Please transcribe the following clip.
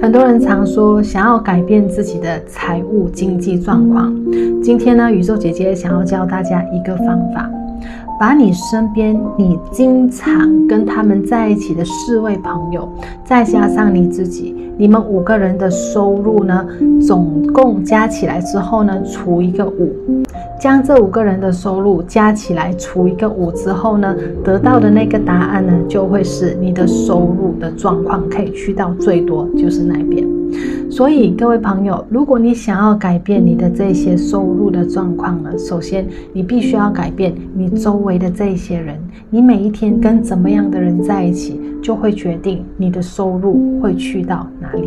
很多人常说想要改变自己的财务经济状况。今天呢，宇宙姐姐想要教大家一个方法，把你身边你经常跟他们在一起的四位朋友，再加上你自己，你们五个人的收入呢，总共加起来之后呢，除一个五。将这五个人的收入加起来除一个五之后呢，得到的那个答案呢，就会是你的收入的状况可以去到最多就是那边。所以各位朋友，如果你想要改变你的这些收入的状况呢，首先你必须要改变你周围的这些人，你每一天跟怎么样的人在一起，就会决定你的收入会去到哪里。